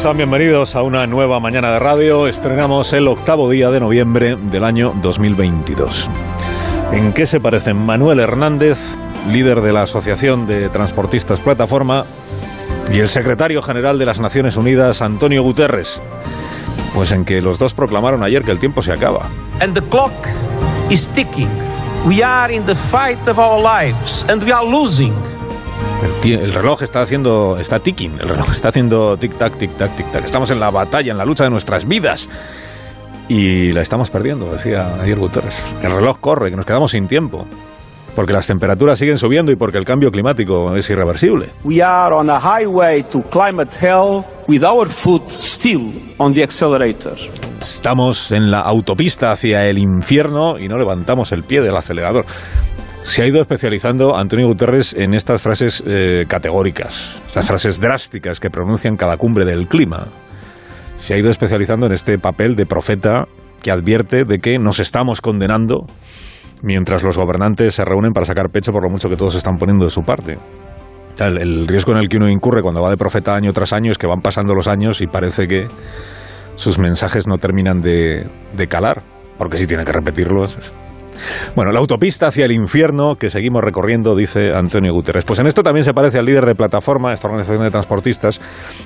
Están, bienvenidos a una nueva mañana de radio. Estrenamos el octavo día de noviembre del año 2022. ¿En qué se parecen Manuel Hernández, líder de la Asociación de Transportistas Plataforma, y el secretario general de las Naciones Unidas, Antonio Guterres? Pues en que los dos proclamaron ayer que el tiempo se acaba. And the clock is ticking. We are in the fight of our lives and we are losing. El, el, reloj está haciendo, está ticking, el reloj está haciendo tic-tac, tic-tac, tic-tac. Estamos en la batalla, en la lucha de nuestras vidas. Y la estamos perdiendo, decía ayer Guterres. El reloj corre, que nos quedamos sin tiempo. Porque las temperaturas siguen subiendo y porque el cambio climático es irreversible. We are on a highway to climate hell with our foot still on the accelerator. Estamos en la autopista hacia el infierno y no levantamos el pie del acelerador se ha ido especializando Antonio Guterres en estas frases eh, categóricas, estas frases drásticas que pronuncian cada cumbre del clima. Se ha ido especializando en este papel de profeta que advierte de que nos estamos condenando mientras los gobernantes se reúnen para sacar pecho por lo mucho que todos están poniendo de su parte. El, el riesgo en el que uno incurre cuando va de profeta año tras año es que van pasando los años y parece que sus mensajes no terminan de, de calar, porque si tiene que repetirlos bueno, la autopista hacia el infierno que seguimos recorriendo, dice Antonio Guterres. Pues en esto también se parece al líder de plataforma, esta organización de transportistas,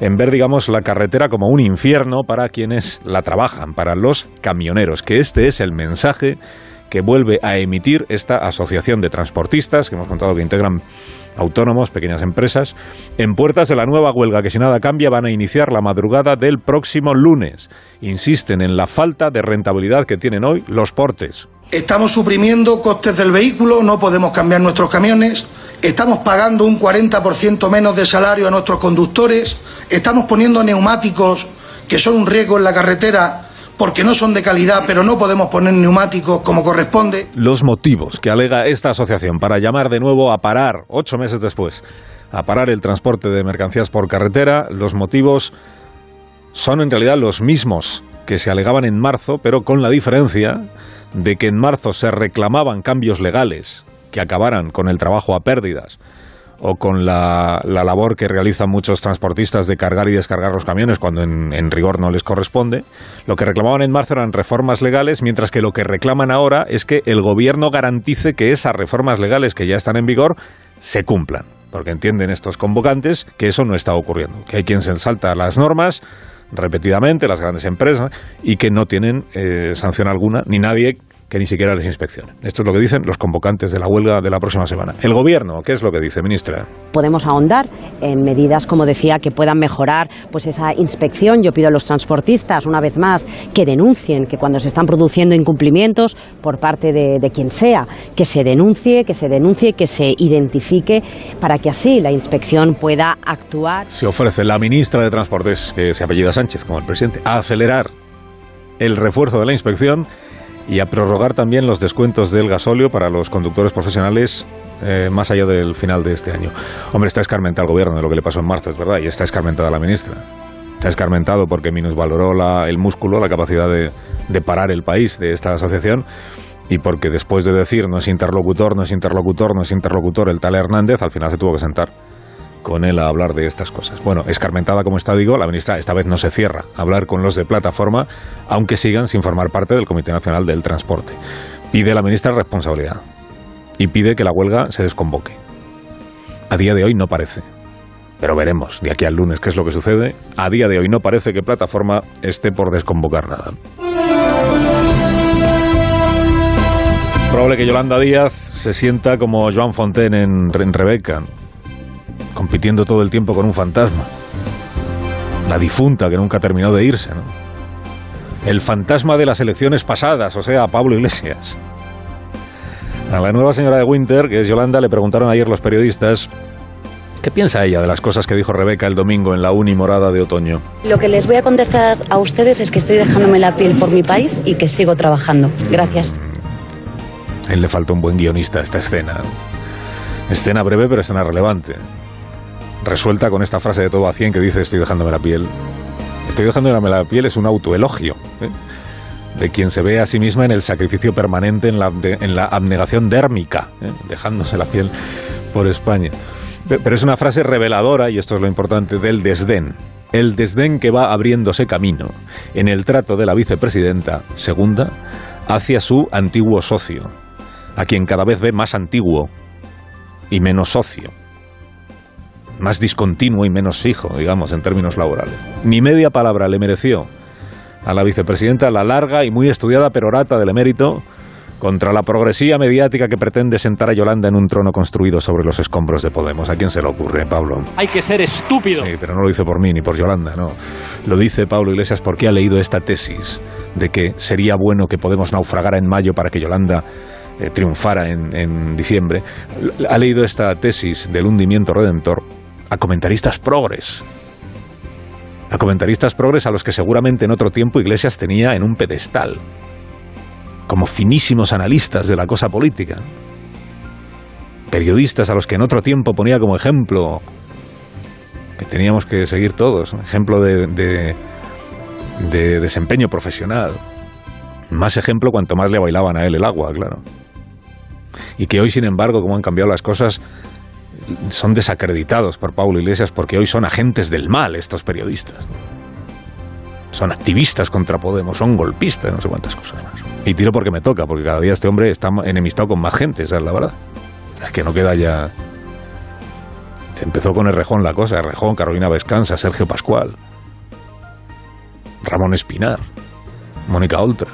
en ver, digamos, la carretera como un infierno para quienes la trabajan, para los camioneros, que este es el mensaje que vuelve a emitir esta asociación de transportistas, que hemos contado que integran autónomos, pequeñas empresas, en puertas de la nueva huelga que si nada cambia van a iniciar la madrugada del próximo lunes. Insisten en la falta de rentabilidad que tienen hoy los portes. Estamos suprimiendo costes del vehículo, no podemos cambiar nuestros camiones, estamos pagando un 40% menos de salario a nuestros conductores, estamos poniendo neumáticos que son un riesgo en la carretera porque no son de calidad, pero no podemos poner neumáticos como corresponde. Los motivos que alega esta asociación para llamar de nuevo a parar, ocho meses después, a parar el transporte de mercancías por carretera, los motivos son en realidad los mismos que se alegaban en marzo, pero con la diferencia de que en marzo se reclamaban cambios legales que acabaran con el trabajo a pérdidas o con la, la, labor que realizan muchos transportistas de cargar y descargar los camiones cuando en, en, rigor no les corresponde. Lo que reclamaban en marzo eran reformas legales, mientras que lo que reclaman ahora es que el gobierno garantice que esas reformas legales que ya están en vigor se cumplan. Porque entienden estos convocantes que eso no está ocurriendo, que hay quien se salta las normas repetidamente, las grandes empresas, y que no tienen eh, sanción alguna, ni nadie que ni siquiera les inspeccione. Esto es lo que dicen los convocantes de la huelga de la próxima semana. El gobierno, ¿qué es lo que dice, ministra? Podemos ahondar en medidas, como decía, que puedan mejorar pues esa inspección. Yo pido a los transportistas, una vez más, que denuncien que cuando se están produciendo incumplimientos por parte de, de quien sea, que se denuncie, que se denuncie, que se identifique, para que así la inspección pueda actuar. Se ofrece la ministra de Transportes, que se apellida Sánchez, como el presidente, a acelerar el refuerzo de la inspección y a prorrogar también los descuentos del gasóleo para los conductores profesionales eh, más allá del final de este año. Hombre, está escarmentado el gobierno de lo que le pasó en marzo, es verdad, y está escarmentada la ministra. Está escarmentado porque minusvaloró la, el músculo, la capacidad de, de parar el país de esta asociación y porque después de decir no es interlocutor, no es interlocutor, no es interlocutor el tal Hernández, al final se tuvo que sentar con él a hablar de estas cosas. Bueno, escarmentada como está, digo, la ministra esta vez no se cierra a hablar con los de plataforma, aunque sigan sin formar parte del Comité Nacional del Transporte. Pide a la ministra responsabilidad y pide que la huelga se desconvoque. A día de hoy no parece. Pero veremos de aquí al lunes qué es lo que sucede. A día de hoy no parece que plataforma esté por desconvocar nada. Probable que Yolanda Díaz se sienta como Joan Fontaine en, en Rebeca, compitiendo todo el tiempo con un fantasma. La difunta que nunca terminó de irse, ¿no? El fantasma de las elecciones pasadas, o sea, Pablo Iglesias. A la nueva señora de Winter, que es Yolanda, le preguntaron ayer los periodistas ¿Qué piensa ella de las cosas que dijo Rebeca el domingo en la uni morada de otoño? Lo que les voy a contestar a ustedes es que estoy dejándome la piel por mi país y que sigo trabajando. Gracias. A él le falta un buen guionista a esta escena. Escena breve pero escena relevante. Resuelta con esta frase de todo a 100 que dice estoy dejándome la piel. Estoy dejándome la piel es un autoelogio. ¿eh? De quien se ve a sí misma en el sacrificio permanente, en la, en la abnegación dérmica, ¿eh? dejándose la piel por España. Pe- Pero es una frase reveladora, y esto es lo importante, del desdén. El desdén que va abriéndose camino en el trato de la vicepresidenta segunda hacia su antiguo socio, a quien cada vez ve más antiguo y menos socio, más discontinuo y menos fijo, digamos, en términos laborales. Ni media palabra le mereció a la vicepresidenta la larga y muy estudiada perorata del emérito contra la progresía mediática que pretende sentar a Yolanda en un trono construido sobre los escombros de Podemos. ¿A quién se le ocurre, Pablo? Hay que ser estúpido. Sí, pero no lo dice por mí ni por Yolanda, no. Lo dice Pablo Iglesias porque ha leído esta tesis de que sería bueno que Podemos naufragara en mayo para que Yolanda eh, triunfara en, en diciembre. Ha leído esta tesis del hundimiento redentor a comentaristas progres. A comentaristas progres a los que seguramente en otro tiempo Iglesias tenía en un pedestal. Como finísimos analistas de la cosa política. Periodistas a los que en otro tiempo ponía como ejemplo que teníamos que seguir todos, ejemplo de, de- de desempeño profesional. Más ejemplo cuanto más le bailaban a él el agua, claro. Y que hoy, sin embargo, como han cambiado las cosas, son desacreditados por Pablo Iglesias porque hoy son agentes del mal estos periodistas. Son activistas contra Podemos, son golpistas, no sé cuántas cosas más. Y tiro porque me toca, porque cada día este hombre está enemistado con más gente, esa es la verdad. Es que no queda ya... Empezó con Errejón la cosa, Errejón, Carolina Vescanza, Sergio Pascual, Ramón Espinar, Mónica Oltra.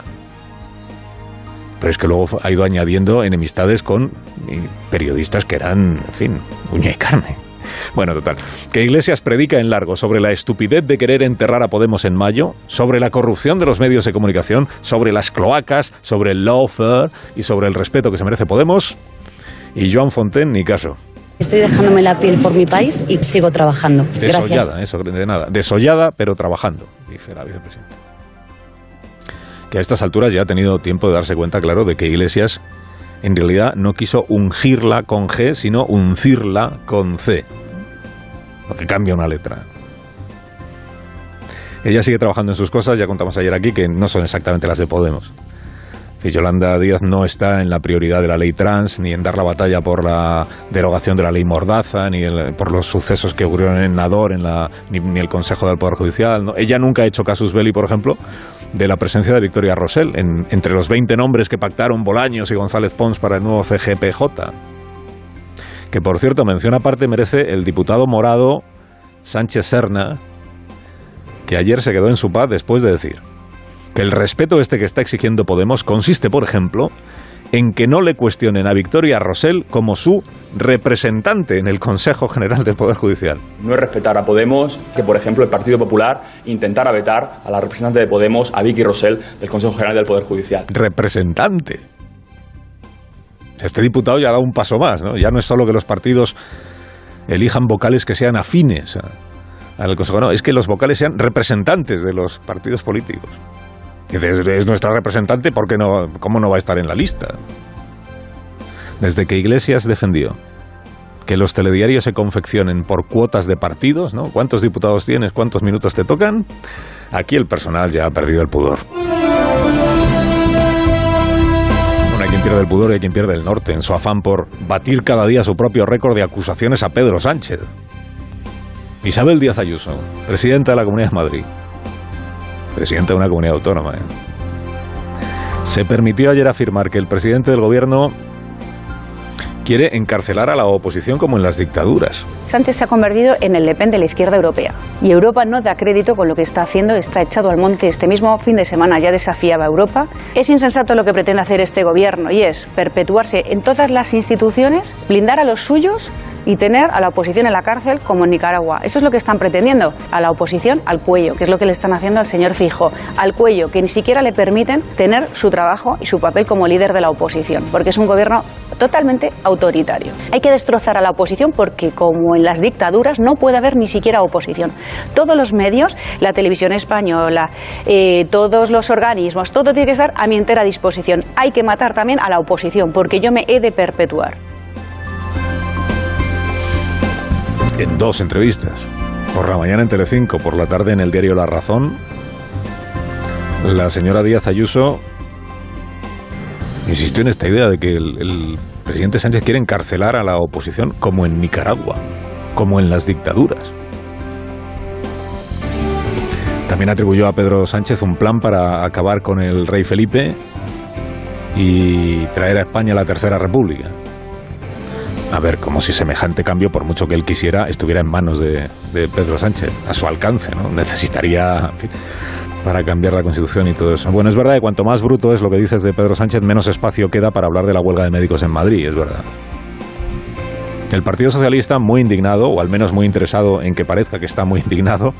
Pero es que luego ha ido añadiendo enemistades con eh, periodistas que eran, en fin, uña y carne. Bueno, total. Que Iglesias predica en largo sobre la estupidez de querer enterrar a Podemos en mayo, sobre la corrupción de los medios de comunicación, sobre las cloacas, sobre el lawfare y sobre el respeto que se merece Podemos. Y Joan Fontaine, ni caso. Estoy dejándome la piel por mi país y sigo trabajando. Gracias. Desollada, eso, de nada. Desollada, pero trabajando, dice la vicepresidenta. Que a estas alturas ya ha tenido tiempo de darse cuenta, claro, de que Iglesias en realidad no quiso ungirla con G, sino uncirla con C. Lo que cambia una letra. Ella sigue trabajando en sus cosas, ya contamos ayer aquí, que no son exactamente las de Podemos. Que Yolanda Díaz no está en la prioridad de la ley trans, ni en dar la batalla por la derogación de la ley Mordaza, ni el- por los sucesos que ocurrieron en Nador, en la, ni, el Consejo del Poder Judicial. Ella nunca ha hecho casus belli, por ejemplo, de la presencia de Victoria Rosell en- entre los 20 nombres que pactaron Bolaños y González Pons para el nuevo CGPJ. Que por cierto, mención aparte merece el diputado morado Sánchez Serna, que ayer se quedó en su paz después de decir que el respeto este que está exigiendo Podemos consiste, por ejemplo, en que no le cuestionen a Victoria Rosell como su representante en el Consejo General del Poder Judicial. No es respetar a Podemos que, por ejemplo, el Partido Popular intentara vetar a la representante de Podemos, a Vicky Rosell, del Consejo General del Poder Judicial. Representante. Este diputado ya ha dado un paso más, ¿no? Ya no es solo que los partidos elijan vocales que sean afines al Consejo, no, es que los vocales sean representantes de los partidos políticos. Es nuestra representante, ¿por qué no, ¿cómo no va a estar en la lista? Desde que Iglesias defendió que los telediarios se confeccionen por cuotas de partidos, ¿no? ¿Cuántos diputados tienes? ¿Cuántos minutos te tocan? Aquí el personal ya ha perdido el pudor. Bueno, hay quien pierde el pudor y hay quien pierde el norte en su afán por batir cada día su propio récord de acusaciones a Pedro Sánchez. Isabel Díaz Ayuso, presidenta de la Comunidad de Madrid, presidenta de una comunidad autónoma, ¿eh? se permitió ayer afirmar que el presidente del gobierno quiere encarcelar a la oposición como en las dictaduras. Sánchez se ha convertido en el Le Pen de la izquierda europea. Y Europa no da crédito con lo que está haciendo, está echado al monte. Este mismo fin de semana ya desafiaba a Europa. Es insensato lo que pretende hacer este gobierno y es perpetuarse en todas las instituciones, blindar a los suyos y tener a la oposición en la cárcel como en Nicaragua. Eso es lo que están pretendiendo. A la oposición al cuello, que es lo que le están haciendo al señor Fijo. Al cuello, que ni siquiera le permiten tener su trabajo y su papel como líder de la oposición. Porque es un gobierno totalmente autoritario autoritario. Hay que destrozar a la oposición porque, como en las dictaduras, no puede haber ni siquiera oposición. Todos los medios, la televisión española, eh, todos los organismos, todo tiene que estar a mi entera disposición. Hay que matar también a la oposición porque yo me he de perpetuar. En dos entrevistas, por la mañana en Telecinco, por la tarde en el diario La Razón, la señora Díaz Ayuso insistió en esta idea de que el, el presidente Sánchez quiere encarcelar a la oposición como en Nicaragua, como en las dictaduras. También atribuyó a Pedro Sánchez un plan para acabar con el rey Felipe y traer a España la Tercera República. A ver, como si semejante cambio, por mucho que él quisiera, estuviera en manos de, Pedro Sánchez, a su alcance, ¿no? Necesitaría, para cambiar la Constitución y todo eso. Bueno, es verdad que cuanto más bruto es lo que dices de Pedro Sánchez, menos espacio queda para hablar de la huelga de médicos en Madrid, es verdad. El Partido Socialista, muy indignado, o al menos muy interesado en que parezca que está muy indignado,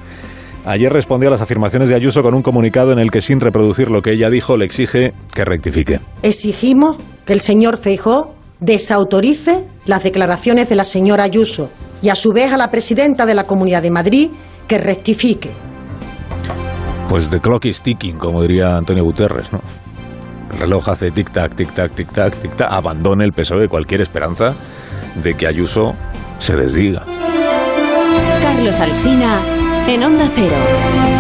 ayer respondió a las afirmaciones de Ayuso con un comunicado en el que, sin reproducir lo que ella dijo, le exige que rectifique. Exigimos que el señor Feijó desautorice las declaraciones de la señora Ayuso y a su vez a la presidenta de la Comunidad de Madrid que rectifique. Pues the clock is ticking, como diría Antonio Guterres, ¿no? El reloj hace tic-tac, tic-tac, tic-tac, tic-tac. Abandone el PSOE cualquier esperanza de que Ayuso se desdiga. Carlos Alsina en Onda Cero.